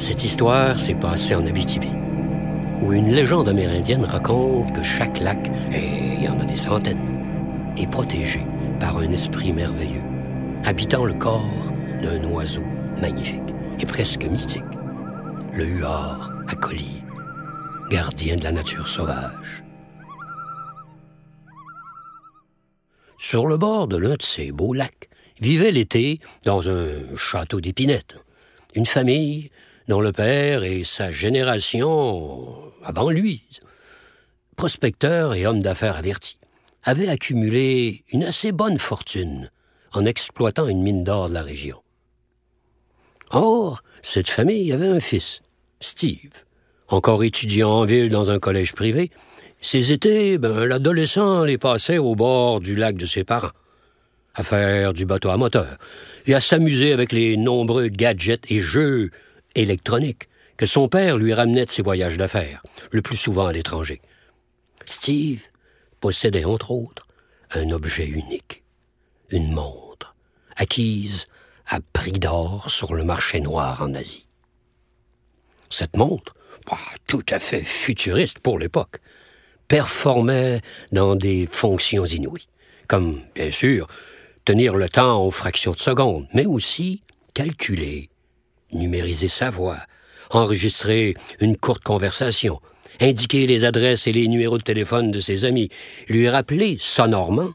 Cette histoire s'est passée en Abitibi, où une légende amérindienne raconte que chaque lac, et il y en a des centaines, est protégé par un esprit merveilleux, habitant le corps d'un oiseau magnifique et presque mythique, le huard à gardien de la nature sauvage. Sur le bord de l'un de ces beaux lacs vivait l'été, dans un château d'épinette, une famille dont le père et sa génération avant lui, prospecteurs et hommes d'affaires avertis, avaient accumulé une assez bonne fortune en exploitant une mine d'or de la région. Or, cette famille avait un fils, Steve, encore étudiant en ville dans un collège privé. Ses étés, ben, l'adolescent les passait au bord du lac de ses parents, à faire du bateau à moteur et à s'amuser avec les nombreux gadgets et jeux électroniques que son père lui ramenait de ses voyages d'affaires, le plus souvent à l'étranger. Steve possédait entre autres un objet unique, une montre, acquise à prix d'or sur le marché noir en Asie. Cette montre, bah, tout à fait futuriste pour l'époque, performait dans des fonctions inouïes, comme, bien sûr, tenir le temps aux fractions de seconde, mais aussi calculer, numériser sa voix, enregistrer une courte conversation, indiquer les adresses et les numéros de téléphone de ses amis, lui rappeler sonorement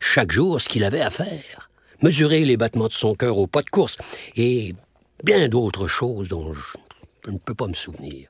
chaque jour ce qu'il avait à faire, mesurer les battements de son cœur au pas de course. Et bien d'autres choses dont je, ne peux pas me souvenir.